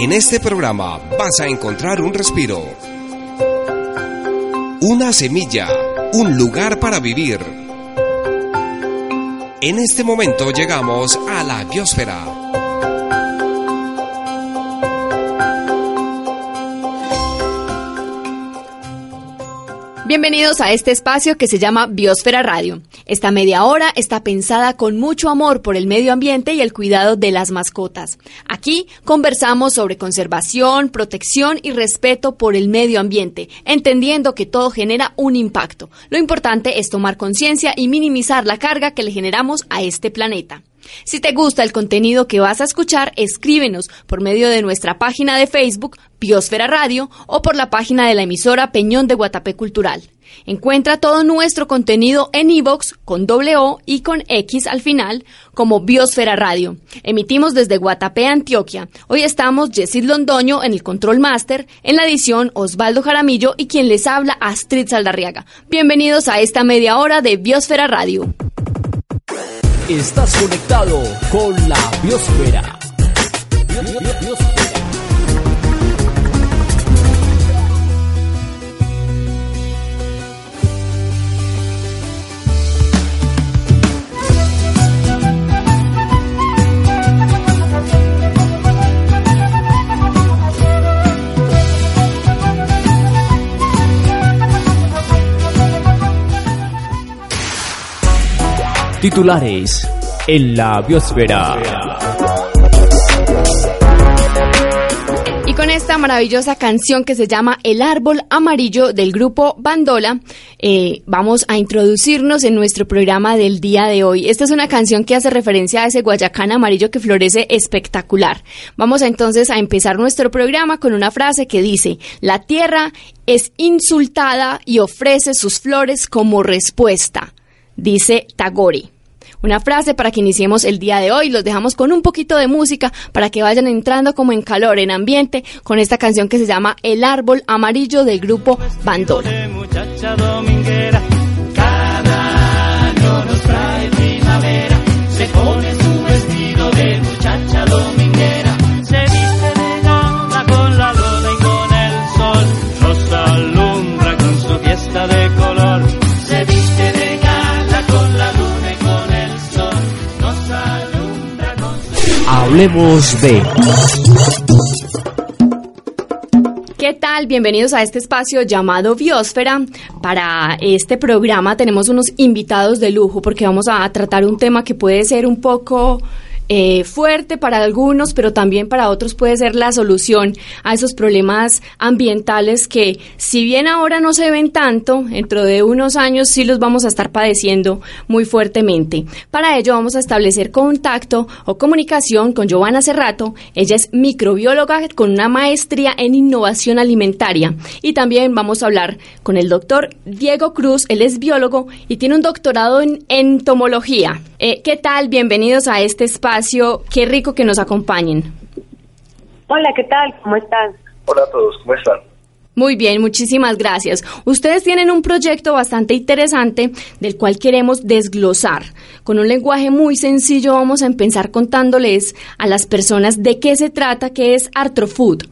En este programa vas a encontrar un respiro, una semilla, un lugar para vivir. En este momento llegamos a la biosfera. Bienvenidos a este espacio que se llama Biosfera Radio. Esta media hora está pensada con mucho amor por el medio ambiente y el cuidado de las mascotas. Aquí conversamos sobre conservación, protección y respeto por el medio ambiente, entendiendo que todo genera un impacto. Lo importante es tomar conciencia y minimizar la carga que le generamos a este planeta. Si te gusta el contenido que vas a escuchar, escríbenos por medio de nuestra página de Facebook, Biosfera Radio, o por la página de la emisora Peñón de Guatapé Cultural. Encuentra todo nuestro contenido en iVoox con doble O y con X al final como Biosfera Radio. Emitimos desde Guatapé, Antioquia. Hoy estamos Jessid Londoño en el Control Master, en la edición Osvaldo Jaramillo y quien les habla Astrid Saldarriaga. Bienvenidos a esta media hora de Biosfera Radio. Estás conectado con la biosfera. Titulares en la biosfera. Y con esta maravillosa canción que se llama El árbol amarillo del grupo Bandola, eh, vamos a introducirnos en nuestro programa del día de hoy. Esta es una canción que hace referencia a ese guayacán amarillo que florece espectacular. Vamos entonces a empezar nuestro programa con una frase que dice, la tierra es insultada y ofrece sus flores como respuesta dice Tagore. Una frase para que iniciemos el día de hoy. Los dejamos con un poquito de música para que vayan entrando como en calor, en ambiente, con esta canción que se llama El árbol amarillo del grupo dominguera, Hablemos de ¿Qué tal? Bienvenidos a este espacio llamado Biosfera. Para este programa tenemos unos invitados de lujo porque vamos a tratar un tema que puede ser un poco eh, fuerte para algunos, pero también para otros puede ser la solución a esos problemas ambientales que si bien ahora no se ven tanto, dentro de unos años sí los vamos a estar padeciendo muy fuertemente. Para ello vamos a establecer contacto o comunicación con Giovanna Cerrato. Ella es microbióloga con una maestría en innovación alimentaria. Y también vamos a hablar con el doctor Diego Cruz. Él es biólogo y tiene un doctorado en entomología. Eh, ¿Qué tal? Bienvenidos a este espacio. Qué rico que nos acompañen. Hola, ¿qué tal? ¿Cómo están? Hola a todos, ¿cómo están? Muy bien, muchísimas gracias. Ustedes tienen un proyecto bastante interesante del cual queremos desglosar. Con un lenguaje muy sencillo vamos a empezar contándoles a las personas de qué se trata, qué es Artrofood.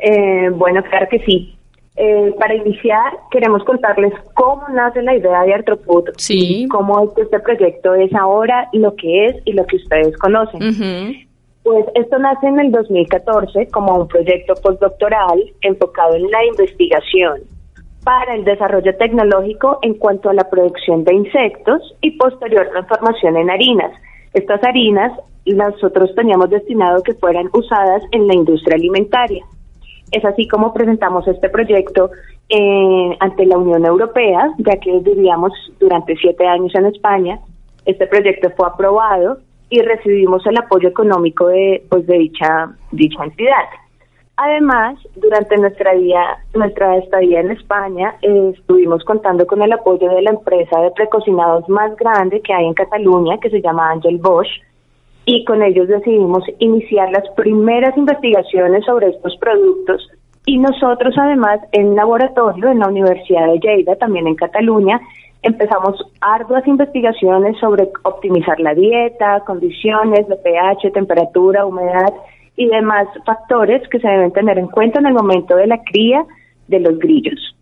Eh, bueno, claro que sí. Eh, para iniciar, queremos contarles cómo nace la idea de Artrofood Sí. y cómo es que este proyecto es ahora lo que es y lo que ustedes conocen. Pues esto nace en el 2014 como un proyecto postdoctoral enfocado en la investigación para el desarrollo tecnológico en cuanto a la producción de insectos y posterior transformación en harinas. Estas harinas nosotros teníamos destinado que fueran usadas en la industria alimentaria. Es así como presentamos este proyecto eh, ante la Unión Europea, ya que vivíamos durante siete años en España. Este proyecto fue aprobado y recibimos el apoyo económico de, pues, de dicha, dicha entidad. Además, durante nuestra, día, nuestra estadía en España, eh, estuvimos contando con el apoyo de la empresa de precocinados más grande que hay en Cataluña, que se llama Angel Bosch, y con ellos decidimos iniciar las primeras investigaciones sobre estos productos y nosotros además en laboratorio en la Universidad de Lleida, también en Cataluña, empezamos arduas investigaciones sobre optimizar la dieta, condiciones de pH, temperatura, humedad y demás factores que se deben tener en cuenta en el momento de la cría de los grillos.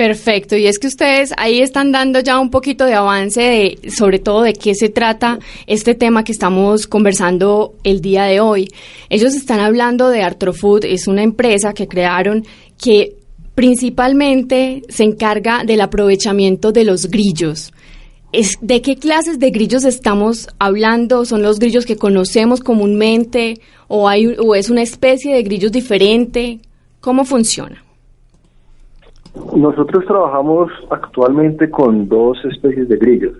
Perfecto, y es que ustedes ahí están dando ya un poquito de avance de, sobre todo de qué se trata este tema que estamos conversando el día de hoy. Ellos están hablando de Artrofood, es una empresa que crearon que principalmente se encarga del aprovechamiento de los grillos. Es, ¿De qué clases de grillos estamos hablando? ¿Son los grillos que conocemos comúnmente o, hay, o es una especie de grillos diferente? ¿Cómo funciona? Nosotros trabajamos actualmente con dos especies de grillos.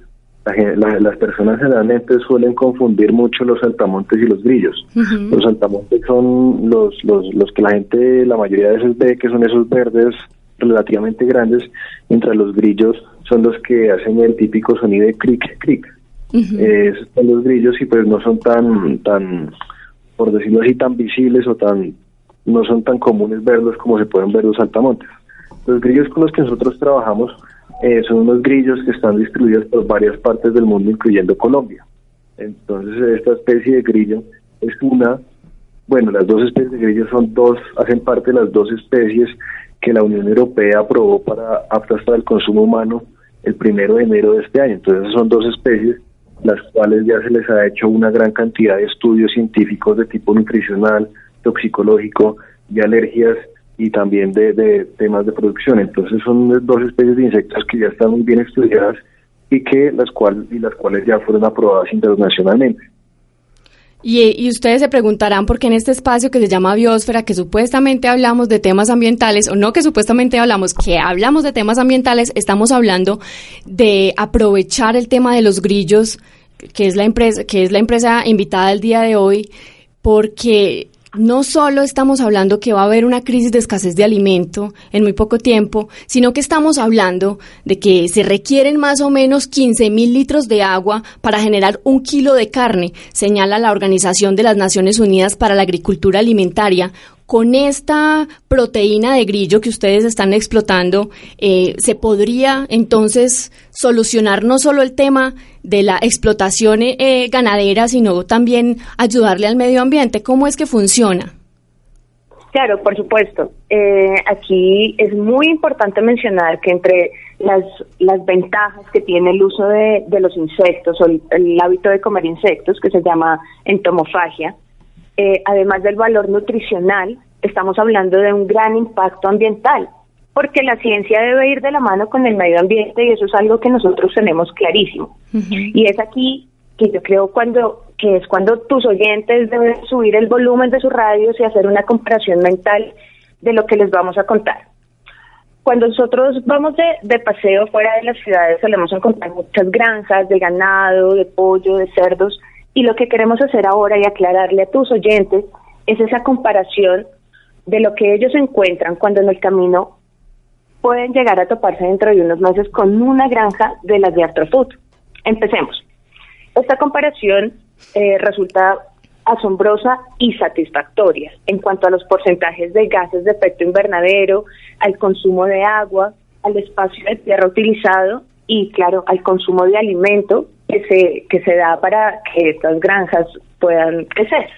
las personas generalmente suelen confundir mucho los saltamontes y los grillos. Los saltamontes son los, los, los que la gente, la mayoría de veces ve que son esos verdes relativamente grandes, mientras los grillos son los que hacen el típico sonido de cric, cric. esos son los grillos y pues no son tan, tan, por decirlo así, tan visibles o tan, no son tan comunes verlos como se pueden ver los saltamontes. Los grillos con los que nosotros trabajamos eh, son unos grillos que están distribuidos por varias partes del mundo, incluyendo Colombia. Entonces, esta especie de grillo es una, bueno, las dos especies de grillos son dos, hacen parte de las dos especies que la Unión Europea aprobó para aptas para el consumo humano el primero de enero de este año. Entonces, son dos especies las cuales ya se les ha hecho una gran cantidad de estudios científicos de tipo nutricional, toxicológico y alergias y también de, temas de producción. Entonces son dos especies de insectos que ya están muy bien estudiadas y que las cuales y las cuales ya fueron aprobadas internacionalmente. Y, y, ustedes se preguntarán por qué en este espacio que se llama Biosfera, que supuestamente hablamos de temas ambientales, o no que supuestamente hablamos, que hablamos de temas ambientales, estamos hablando de aprovechar el tema de los grillos, que es la empresa, que es la empresa invitada el día de hoy, porque no solo estamos hablando que va a haber una crisis de escasez de alimento en muy poco tiempo, sino que estamos hablando de que se requieren más o menos 15 mil litros de agua para generar un kilo de carne, señala la Organización de las Naciones Unidas para la Agricultura Alimentaria, con esta proteína de grillo que ustedes están explotando, eh, ¿se podría entonces solucionar no solo el tema de la explotación eh, ganadera, sino también ayudarle al medio ambiente? ¿Cómo es que funciona? Claro, por supuesto. Eh, aquí es muy importante mencionar que entre las, las ventajas que tiene el uso de, los insectos o el, hábito de comer insectos, que se llama entomofagia, eh, además del valor nutricional, estamos hablando de un gran impacto ambiental, porque la ciencia debe ir de la mano con el medio ambiente y eso es algo que nosotros tenemos clarísimo. Y es aquí que yo creo cuando que es cuando tus oyentes deben subir el volumen de sus radios y hacer una comparación mental de lo que les vamos a contar. Cuando nosotros vamos de, de paseo fuera de las ciudades solemos encontrar muchas granjas de ganado, de pollo, de cerdos, y lo que queremos hacer ahora y aclararle a tus oyentes es esa comparación de lo que ellos encuentran cuando en el camino pueden llegar a toparse dentro de unos meses con una granja de las de Astrofood. Empecemos. Esta comparación eh, resulta asombrosa y satisfactoria en cuanto a los porcentajes de gases de efecto invernadero, al consumo de agua, al espacio de tierra utilizado y, claro, al consumo de alimento que se, que se da para que estas granjas puedan crecer.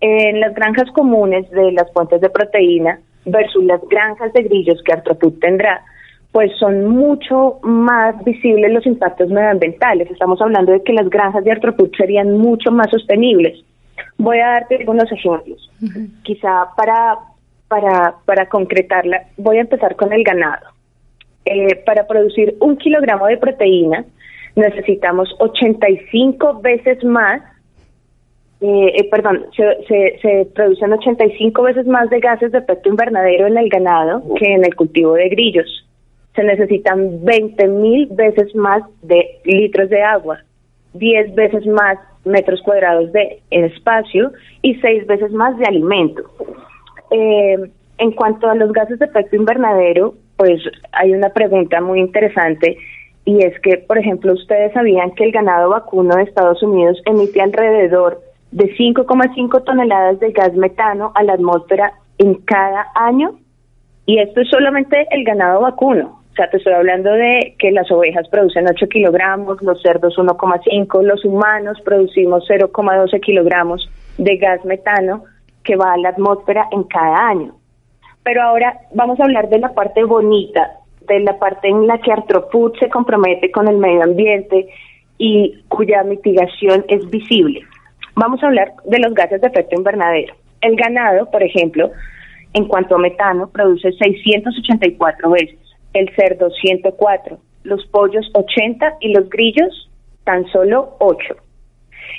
En las granjas comunes de las fuentes de proteína versus las granjas de grillos que Artrofood tendrá, pues son mucho más visibles los impactos medioambientales. Estamos hablando de que las granjas de Artrofood serían mucho más sostenibles. Voy a darte algunos ejemplos. Quizá para, para, para concretarla, voy a empezar con el ganado. Eh, para producir un kilogramo de proteína, necesitamos 85 veces más, eh, eh, perdón, se, se, producen 85 veces más de gases de efecto invernadero en el ganado que en el cultivo de grillos. Se necesitan 20 mil veces más de litros de agua, 10 veces más metros cuadrados de espacio y 6 veces más de alimento. Eh, en cuanto a los gases de efecto invernadero, pues hay una pregunta muy interesante y es que, por ejemplo, ustedes sabían que el ganado vacuno de Estados Unidos emite alrededor de 5,5 toneladas de gas metano a la atmósfera en cada año y esto es solamente el ganado vacuno. O sea, te estoy hablando de que las ovejas producen 8 kilogramos, los cerdos 1,5, los humanos producimos 0,12 kilogramos de gas metano que va a la atmósfera en cada año. Pero ahora vamos a hablar de la parte bonita, de la parte en la que Arthrofood se compromete con el medio ambiente y cuya mitigación es visible. Vamos a hablar de los gases de efecto invernadero. El ganado, por ejemplo, en cuanto a metano, produce 684 veces, el cerdo 104, los pollos 80 y los grillos tan solo 8.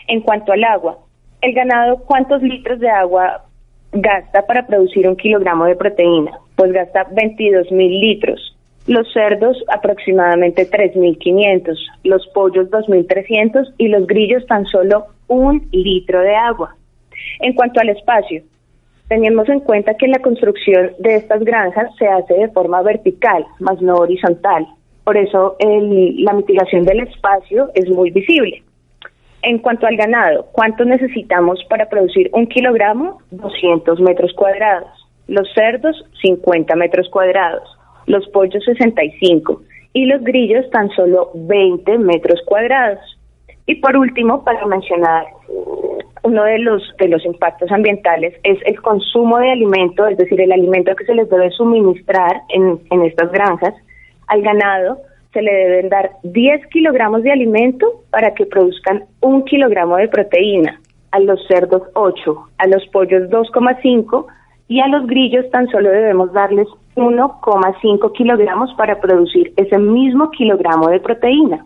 En cuanto al agua, el ganado, ¿cuántos litros de agua gasta para producir un kilogramo de proteína? Pues gasta 22 mil litros. Los cerdos aproximadamente 3.500, los pollos 2.300 y los grillos tan solo un litro de agua. En cuanto al espacio, tenemos en cuenta que la construcción de estas granjas se hace de forma vertical, más no horizontal. Por eso la mitigación del espacio es muy visible. En cuanto al ganado, ¿cuánto necesitamos para producir un kilogramo? 200 metros cuadrados. Los cerdos, 50 metros cuadrados. Los pollos, 65. Y los grillos, tan solo 20 metros cuadrados. Y por último, para mencionar uno de los de los impactos ambientales es el consumo de alimento, es decir, el alimento que se les debe suministrar en, en estas granjas al ganado se le deben dar 10 kilogramos de alimento para que produzcan un kilogramo de proteína, a los cerdos 8, a los pollos 2,5 y a los grillos tan solo debemos darles 1,5 kilogramos para producir ese mismo kilogramo de proteína.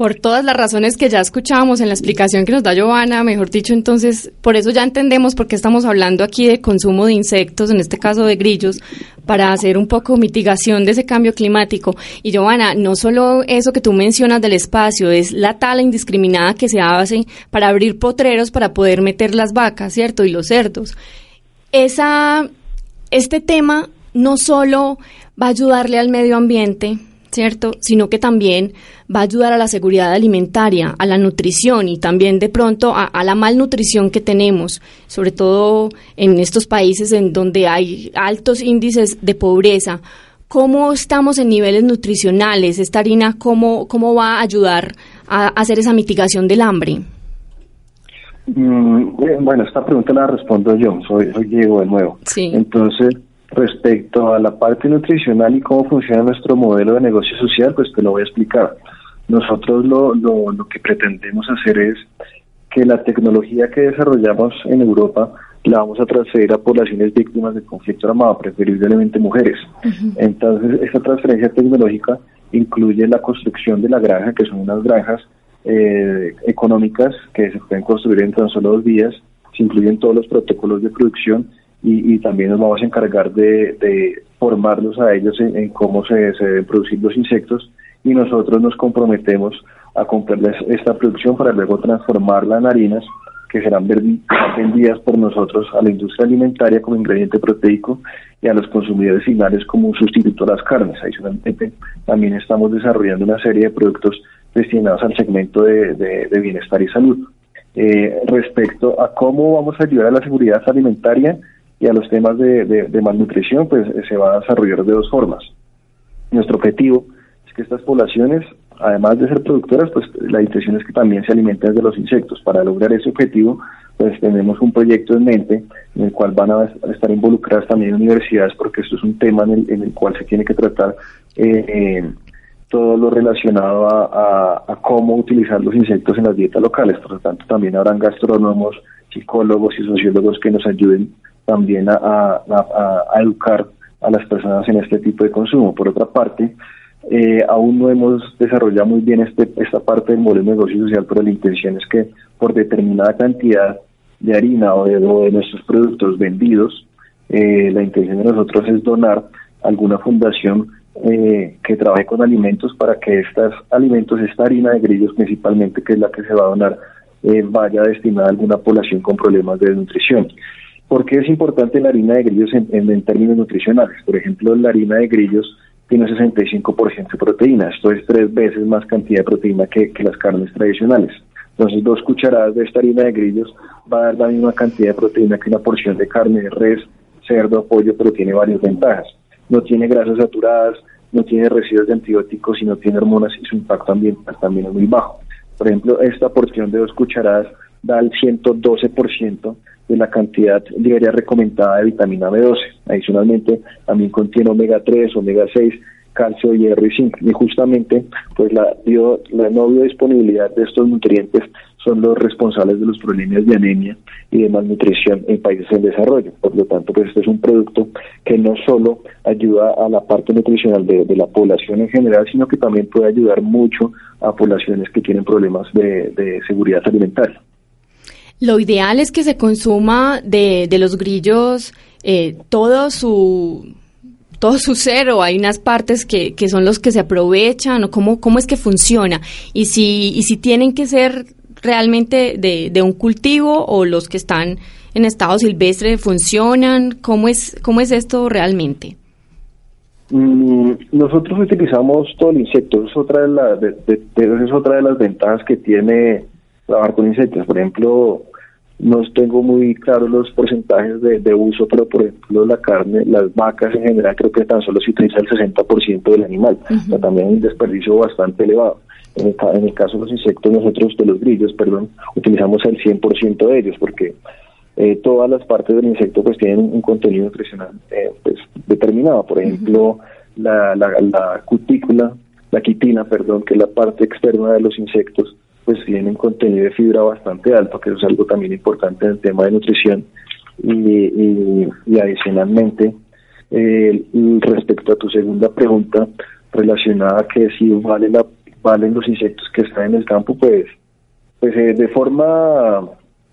Por todas las razones que ya escuchábamos en la explicación que nos da Giovanna, mejor dicho, entonces, por eso ya entendemos por qué estamos hablando aquí de consumo de insectos, en este caso de grillos, para hacer un poco mitigación de ese cambio climático. Y Giovanna, no solo eso que tú mencionas del espacio, es la tala indiscriminada que se hace para abrir potreros para poder meter las vacas, ¿cierto? Y los cerdos. Esa, este tema no solo va a ayudarle al medio ambiente, ¿cierto? Sino que también va a ayudar a la seguridad alimentaria, a la nutrición y también de pronto a, la malnutrición que tenemos, sobre todo en estos países en donde hay altos índices de pobreza. ¿Cómo estamos en niveles nutricionales? ¿Esta harina cómo, cómo va a ayudar a, hacer esa mitigación del hambre? Mm, bueno, esta pregunta la respondo yo, soy, soy Diego de nuevo. Sí. Entonces, Respecto a la parte nutricional y cómo funciona nuestro modelo de negocio social, pues te lo voy a explicar. Nosotros lo, lo, lo que pretendemos hacer es que la tecnología que desarrollamos en Europa la vamos a transferir a poblaciones víctimas de conflicto armado, preferiblemente mujeres. Entonces, esta transferencia tecnológica incluye la construcción de la granja, que son unas granjas eh, económicas que se pueden construir en tan solo dos días, se incluyen todos los protocolos de producción y, también nos vamos a encargar de, formarlos a ellos en, cómo se, deben producir los insectos y nosotros nos comprometemos a comprarles esta producción para luego transformarla en harinas que serán vendidas por nosotros a la industria alimentaria como ingrediente proteico y a los consumidores finales como un sustituto a las carnes. Adicionalmente, también estamos desarrollando una serie de productos destinados al segmento de, bienestar y salud. Eh, respecto a cómo vamos a ayudar a la seguridad alimentaria, y a los temas de, malnutrición, pues eh, se va a desarrollar de dos formas. Nuestro objetivo es que estas poblaciones, además de ser productoras, pues la intención es que también se alimenten de los insectos. Para lograr ese objetivo, pues tenemos un proyecto en mente en el cual van a estar involucradas también universidades, porque esto es un tema en el, cual se tiene que tratar eh, todo lo relacionado a, cómo utilizar los insectos en las dietas locales. Por lo tanto, también habrán gastrónomos, psicólogos y sociólogos que nos ayuden también a, educar a las personas en este tipo de consumo. Por otra parte, eh, aún no hemos desarrollado muy bien este, esta parte del modelo de negocio social, pero la intención es que por determinada cantidad de harina o de, nuestros productos vendidos, eh, la intención de nosotros es donar alguna fundación eh, que trabaje con alimentos para que estos alimentos, esta harina de grillos principalmente, que es la que se va a donar, vaya destinada a alguna población con problemas de nutrición. ¿Por qué es importante la harina de grillos en, términos nutricionales? Por ejemplo, la harina de grillos tiene 65% de proteína. Esto es tres veces más cantidad de proteína que, las carnes tradicionales. Entonces, dos cucharadas de esta harina de grillos va a dar la misma cantidad de proteína que una porción de carne de res, cerdo, pollo, pero tiene varias ventajas. No tiene grasas saturadas, no tiene residuos de antibióticos y no tiene hormonas y su impacto ambiental también es muy bajo. Por ejemplo, esta porción de dos cucharadas da el 112% de la cantidad diaria recomendada de vitamina B12. Adicionalmente, también contiene omega 3, omega 6, calcio, hierro y zinc. Y justamente, pues la, la no biodisponibilidad de estos nutrientes son los responsables de los problemas de anemia y de malnutrición en países en desarrollo. Por lo tanto, pues este es un producto que no solo ayuda a la parte nutricional de, la población en general, sino que también puede ayudar mucho a poblaciones que tienen problemas de, seguridad alimentaria. Lo ideal es que se consuma de, de los grillos eh, todo su todo su cero, hay unas partes que, que son los que se aprovechan o cómo, cómo es que funciona y si, y si tienen que ser realmente de, de un cultivo o los que están en estado silvestre funcionan? ¿Cómo es, cómo es esto realmente? Mm, nosotros utilizamos todo el insecto, es otra de, es otra de las ventajas que tiene trabajar con insectos. Por ejemplo, no tengo muy claros los porcentajes de, uso, pero por ejemplo la carne, las vacas en general creo que tan solo se utiliza el 60% del animal, también hay un desperdicio bastante elevado. En el, caso de los insectos, nosotros, de los grillos, perdón, utilizamos el 100% de ellos porque eh, todas las partes del insecto pues tienen un contenido nutricional eh, pues, determinado. Por ejemplo, la, la, cutícula, la quitina, perdón, que es la parte externa de los insectos, pues tiene un contenido de fibra bastante alto, que es algo también importante en el tema de nutrición. Y, y, adicionalmente, eh, respecto a tu segunda pregunta relacionada a que si vale la valen los insectos que están en el campo, pues, pues eh, de forma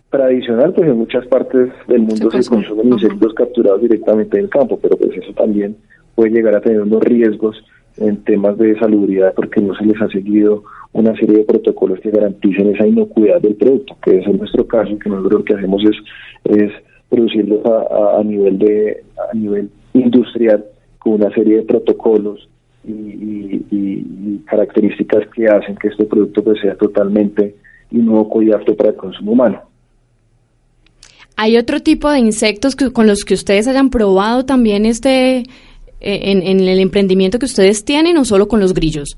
tradicional, pues en muchas partes del mundo se, consumen insectos capturados directamente en el campo, pero pues eso también puede llegar a tener unos riesgos en temas de salubridad porque no se les ha seguido una serie de protocolos que garanticen esa inocuidad del producto, que es en nuestro caso, que nosotros lo que hacemos es, es producirlos a, a, nivel de a nivel industrial con una serie de protocolos y, características que hacen que este producto pues, sea totalmente inocuo y apto para el consumo humano. ¿Hay otro tipo de insectos con los que ustedes hayan probado también este eh, en, el emprendimiento que ustedes tienen o solo con los grillos?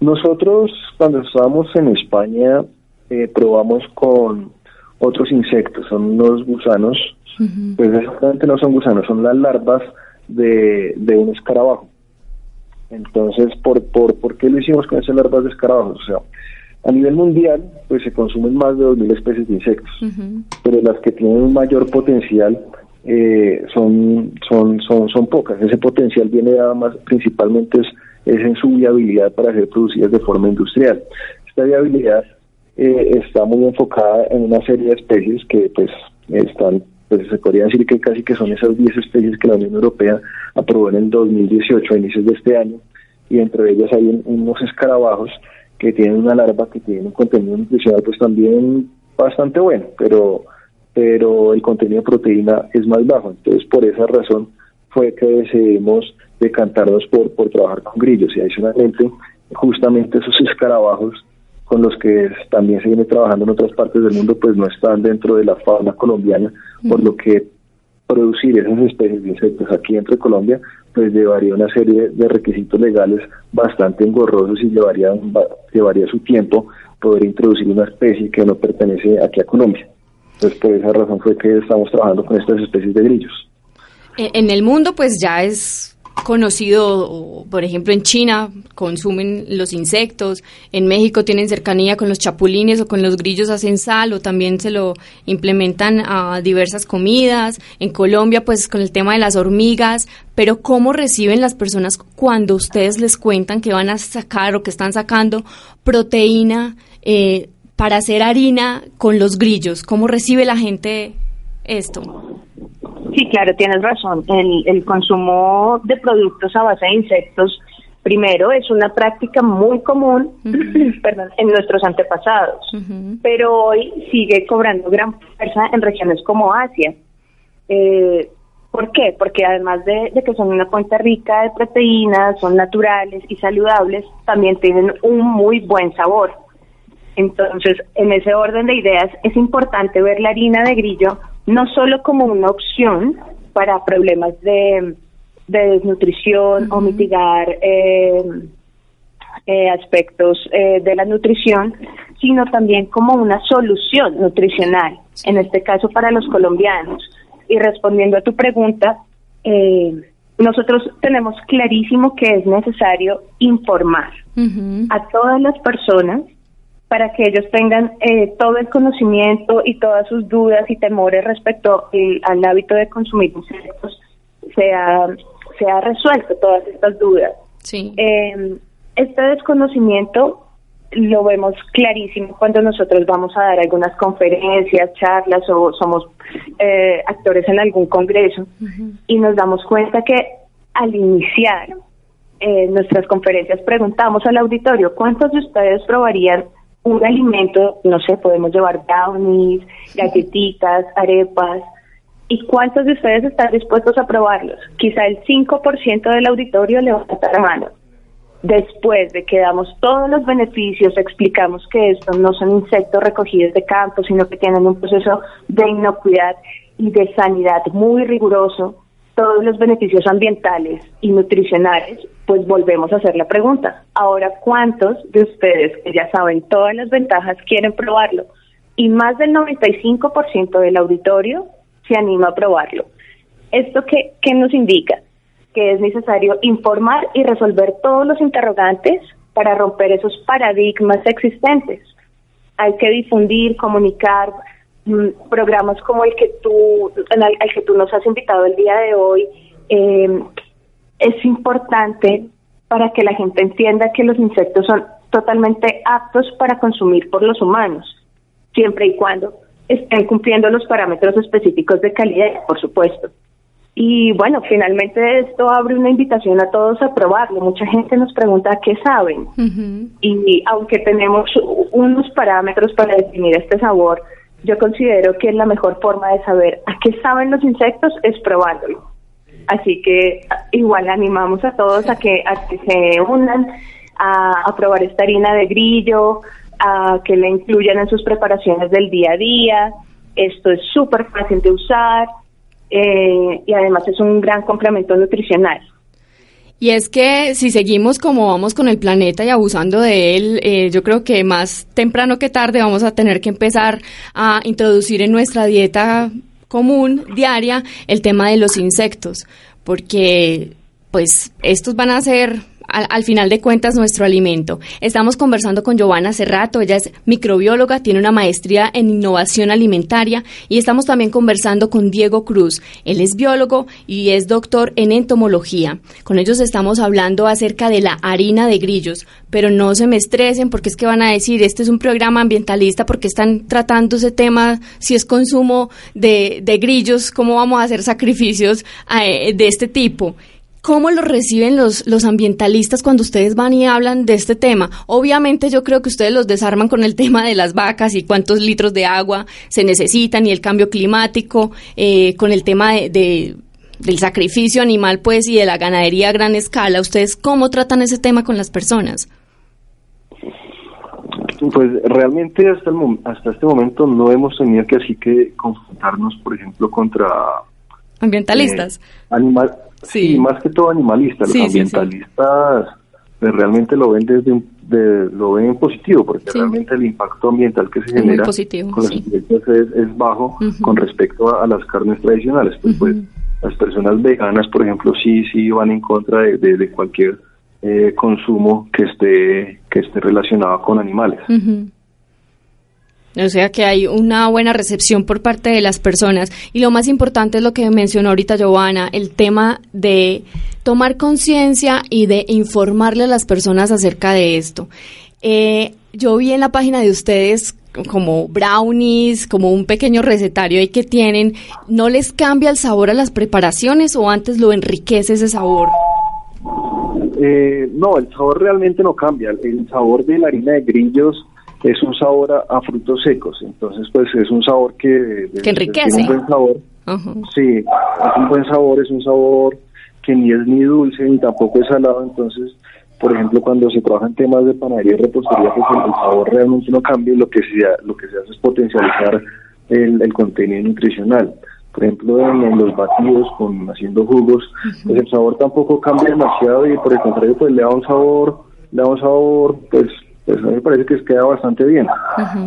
Nosotros cuando estábamos en España eh, probamos con otros insectos, son unos gusanos, pues exactamente no son gusanos, son las larvas de, de un escarabajo. Entonces, ¿por, por, ¿por qué lo hicimos con esas larvas de escarabajos? O sea, a nivel mundial, pues se consumen más de 2.000 especies de insectos, pero las que tienen un mayor potencial eh, son, son, son, son pocas. Ese potencial viene dado más principalmente es, es, en su viabilidad para ser producidas de forma industrial. Esta viabilidad eh, está muy enfocada en una serie de especies que pues están pues se podría decir que casi que son esas 10 especies que la Unión Europea aprobó en el 2018, a inicios de este año, y entre ellas hay unos escarabajos que tienen una larva que tiene un contenido nutricional pues también bastante bueno, pero pero el contenido de proteína es más bajo. Entonces, por esa razón fue que decidimos decantarnos por, por trabajar con grillos y adicionalmente justamente esos escarabajos con los que también se viene trabajando en otras partes del mundo, pues no están dentro de la fauna colombiana, por lo que producir esas especies de insectos aquí dentro de Colombia, pues llevaría una serie de requisitos legales bastante engorrosos y llevaría, llevaría su tiempo poder introducir una especie que no pertenece aquí a Colombia. Entonces, por esa razón fue que estamos trabajando con estas especies de grillos. En el mundo, pues ya es conocido, por ejemplo, en China consumen los insectos, en México tienen cercanía con los chapulines o con los grillos hacen sal o también se lo implementan a diversas comidas, en Colombia pues con el tema de las hormigas, pero ¿cómo reciben las personas cuando ustedes les cuentan que van a sacar o que están sacando proteína eh, para hacer harina con los grillos? ¿Cómo recibe la gente esto? Sí, claro, tienes razón. El, el consumo de productos a base de insectos, primero, es una práctica muy común perdón, en nuestros antepasados, pero hoy sigue cobrando gran fuerza en regiones como Asia. Eh, ¿Por qué? Porque además de, de, que son una fuente rica de proteínas, son naturales y saludables, también tienen un muy buen sabor. Entonces, en ese orden de ideas, es importante ver la harina de grillo no solo como una opción para problemas de, desnutrición o mitigar eh, eh, aspectos eh, de la nutrición, sino también como una solución nutricional, en este caso para los colombianos. Y respondiendo a tu pregunta, eh, nosotros tenemos clarísimo que es necesario informar a todas las personas para que ellos tengan eh, todo el conocimiento y todas sus dudas y temores respecto al hábito de consumir insectos sea, sea resuelto todas estas dudas. Sí. Eh, este desconocimiento lo vemos clarísimo cuando nosotros vamos a dar algunas conferencias, charlas o somos eh, actores en algún congreso y nos damos cuenta que al iniciar eh, nuestras conferencias preguntamos al auditorio cuántos de ustedes probarían un alimento, no sé, podemos llevar brownies, galletitas, arepas, ¿y cuántos de ustedes están dispuestos a probarlos? Quizá el 5% del auditorio levanta la mano. Después de que damos todos los beneficios, explicamos que estos no son insectos recogidos de campo, sino que tienen un proceso de inocuidad y de sanidad muy riguroso, todos los beneficios ambientales y nutricionales, pues volvemos a hacer la pregunta. Ahora, ¿cuántos de ustedes que ya saben todas las ventajas quieren probarlo? Y más del 95% del auditorio se anima a probarlo. ¿Esto qué, qué nos indica? Que es necesario informar y resolver todos los interrogantes para romper esos paradigmas existentes. Hay que difundir, comunicar, programas como el que tú, al, que tú nos has invitado el día de hoy, eh, es importante para que la gente entienda que los insectos son totalmente aptos para consumir por los humanos, siempre y cuando estén cumpliendo los parámetros específicos de calidad, por supuesto. Y bueno, finalmente esto abre una invitación a todos a probarlo. Mucha gente nos pregunta qué saben. Y aunque tenemos unos parámetros para definir este sabor, yo considero que la mejor forma de saber a qué saben los insectos es probándolo. Así que igual animamos a todos a que, a que se unan a, probar esta harina de grillo, a que la incluyan en sus preparaciones del día a día. Esto es súper fácil de usar eh, y además es un gran complemento nutricional. Y es que si seguimos como vamos con el planeta y abusando de él, eh, yo creo que más temprano que tarde vamos a tener que empezar a introducir en nuestra dieta común, diaria, el tema de los insectos, porque pues estos van a ser al, final de cuentas nuestro alimento. Estamos conversando con Giovanna Cerrato, ella es microbióloga, tiene una maestría en innovación alimentaria y estamos también conversando con Diego Cruz. Él es biólogo y es doctor en entomología. Con ellos estamos hablando acerca de la harina de grillos, pero no se me estresen porque es que van a decir, este es un programa ambientalista porque están tratando ese tema, si es consumo de, de grillos, cómo vamos a hacer sacrificios eh, de este tipo. ¿Cómo lo reciben los, los ambientalistas cuando ustedes van y hablan de este tema? Obviamente yo creo que ustedes los desarman con el tema de las vacas y cuántos litros de agua se necesitan y el cambio climático, eh, con el tema de, del sacrificio animal pues y de la ganadería a gran escala. ¿Ustedes cómo tratan ese tema con las personas? Pues realmente hasta, el, hasta este momento no hemos tenido que así que confrontarnos, por ejemplo, contra... Ambientalistas. Eh, animal, Sí, más que todo animalistas. Los ambientalistas realmente lo ven desde de, lo ven positivo porque realmente el impacto ambiental que se genera con los insectos es, bajo con respecto a, las carnes tradicionales. Pues, pues, las personas veganas, por ejemplo, sí sí van en contra de, de, cualquier eh, consumo que esté que esté relacionado con animales. O sea que hay una buena recepción por parte de las personas. Y lo más importante es lo que mencionó ahorita Giovanna, el tema de tomar conciencia y de informarle a las personas acerca de esto. Eh, yo vi en la página de ustedes como brownies, como un pequeño recetario ahí que tienen. ¿No les cambia el sabor a las preparaciones o antes lo enriquece ese sabor? Eh, no, el sabor realmente no cambia. El sabor de la harina de grillos es un sabor a, frutos secos, entonces pues es un sabor que, que enriquece. un buen sabor. Sí, es un buen sabor, es un sabor que ni es ni dulce ni tampoco es salado, entonces por ejemplo cuando se trabaja en temas de panadería y repostería pues el, sabor realmente no cambia y lo que se, lo que se hace es potencializar el, contenido nutricional. Por ejemplo, en, los batidos, con haciendo jugos, pues el sabor tampoco cambia demasiado y por el contrario, pues le da un sabor le da un sabor, pues, pues a mí me parece que queda bastante bien.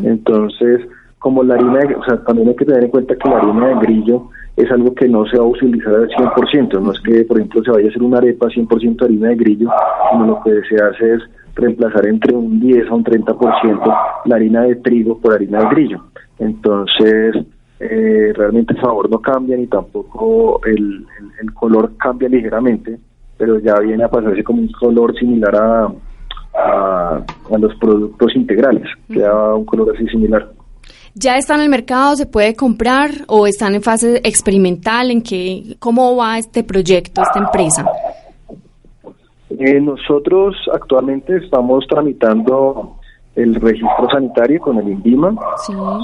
Entonces, como la harina, de, o sea, también hay que tener en cuenta que la harina de grillo es algo que no se va a utilizar al 100%, no es que, por ejemplo, se vaya a hacer una arepa 100% de harina de grillo, sino lo que se hace es reemplazar entre un 10 a un 30% la harina de trigo por harina de grillo. Entonces, eh, realmente el sabor no cambia ni tampoco el, el, color cambia ligeramente, pero ya viene a pasarse como un color similar a, a, a los productos integrales, queda un color así similar. ¿Ya está en el mercado? ¿Se puede comprar? ¿O están en fase experimental? ¿En qué, ¿Cómo va este proyecto, esta empresa? Eh, nosotros actualmente estamos tramitando el registro sanitario con el INVIMA.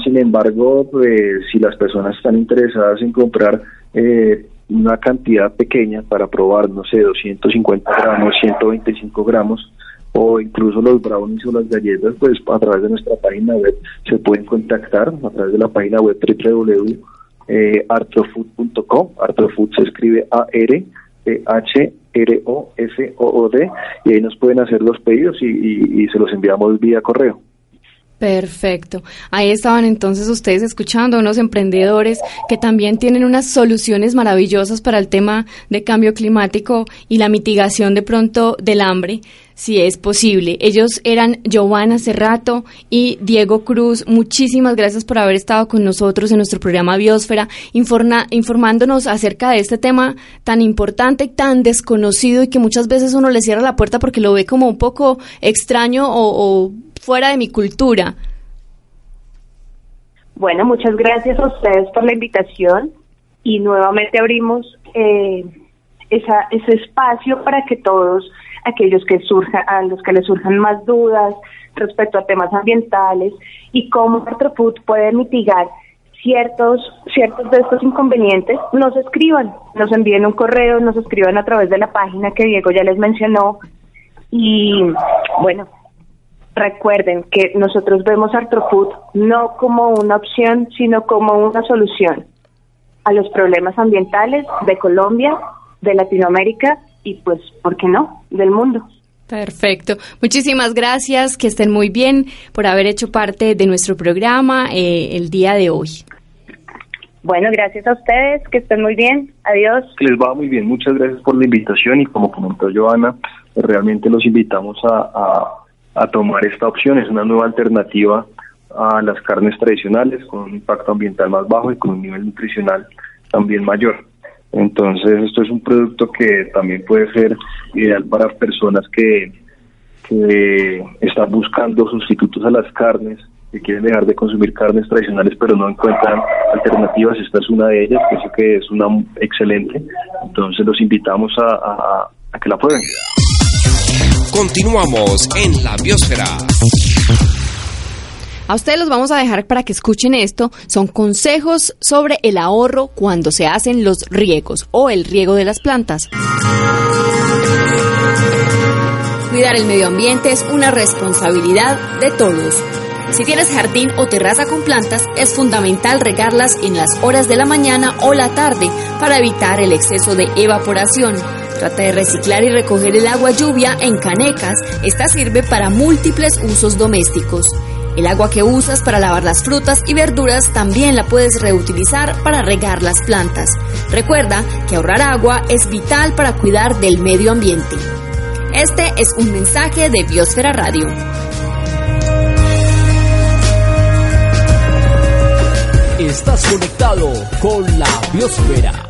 Sin embargo, pues, si las personas están interesadas en comprar eh, una cantidad pequeña para probar, no sé, 250 gramos, 125 gramos, o incluso los brownies o las galletas, pues a través de nuestra página web se pueden contactar a través de la página web www.artrofood.com. Artrofood se escribe A-R H R O F O O D y ahí nos pueden hacer los pedidos y se los enviamos vía correo. Perfecto. Ahí estaban entonces ustedes escuchando unos emprendedores que también tienen unas soluciones maravillosas para el tema de cambio climático y la mitigación de pronto del hambre, si es posible. Ellos eran Giovanna Cerrato y Diego Cruz. Muchísimas gracias por haber estado con nosotros en nuestro programa Biosfera, informándonos acerca de este tema tan importante y tan desconocido y que muchas veces uno le cierra la puerta porque lo ve como un poco extraño o, o fuera de mi cultura. Bueno, muchas gracias a ustedes por la invitación y nuevamente abrimos eh, esa, ese espacio para que todos aquellos que surjan, a los que les surjan más dudas respecto a temas ambientales y cómo Artrofood puede mitigar ciertos ciertos de estos inconvenientes, nos escriban, nos envíen un correo, nos escriban a través de la página que Diego ya les mencionó y bueno, recuerden que nosotros vemos Artrofood no como una opción, sino como una solución a los problemas ambientales de Colombia, de Latinoamérica y pues, ¿por qué no?, del mundo. Perfecto. Muchísimas gracias, que estén muy bien por haber hecho parte de nuestro programa eh, el día de hoy. Bueno, gracias a ustedes, que estén muy bien. Adiós. Que les va muy bien. Muchas gracias por la invitación y como comentó Joana, realmente los invitamos a a tomar esta opción. Es una nueva alternativa a las carnes tradicionales con un impacto ambiental más bajo y con un nivel nutricional también mayor. Entonces, esto es un producto que también puede ser ideal para personas que, que están buscando sustitutos a las carnes, que quieren dejar de consumir carnes tradicionales pero no encuentran alternativas. Esta es una de ellas, pienso que es una excelente. Entonces, los invitamos a, a que la prueben. Continuamos en la biosfera. A ustedes los vamos a dejar para que escuchen esto. Son consejos sobre el ahorro cuando se hacen los riegos o el riego de las plantas. Cuidar el medio ambiente es una responsabilidad de todos. Si tienes jardín o terraza con plantas, es fundamental regarlas en las horas de la mañana o la tarde para evitar el exceso de evaporación. Trata de reciclar y recoger el agua lluvia en canecas. Esta sirve para múltiples usos domésticos. El agua que usas para lavar las frutas y verduras también la puedes reutilizar para regar las plantas. Recuerda que ahorrar agua es vital para cuidar del medio ambiente. Este es un mensaje de Biosfera Radio. Estás conectado con la Biosfera.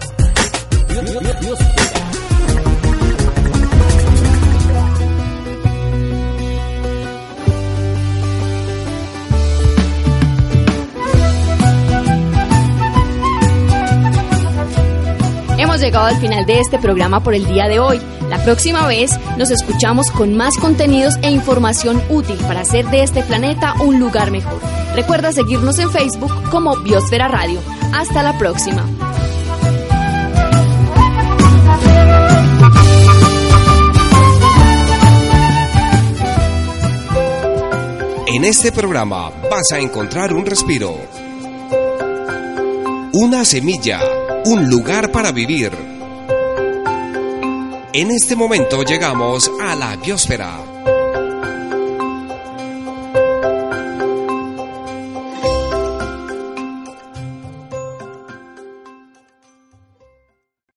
Llegado al final de este programa por el día de hoy. La próxima vez nos escuchamos con más contenidos e información útil para hacer de este planeta un lugar mejor. Recuerda seguirnos en Facebook como Biosfera Radio. Hasta la próxima. En este programa vas a encontrar un respiro, una semilla un lugar para vivir. En este momento llegamos a la biosfera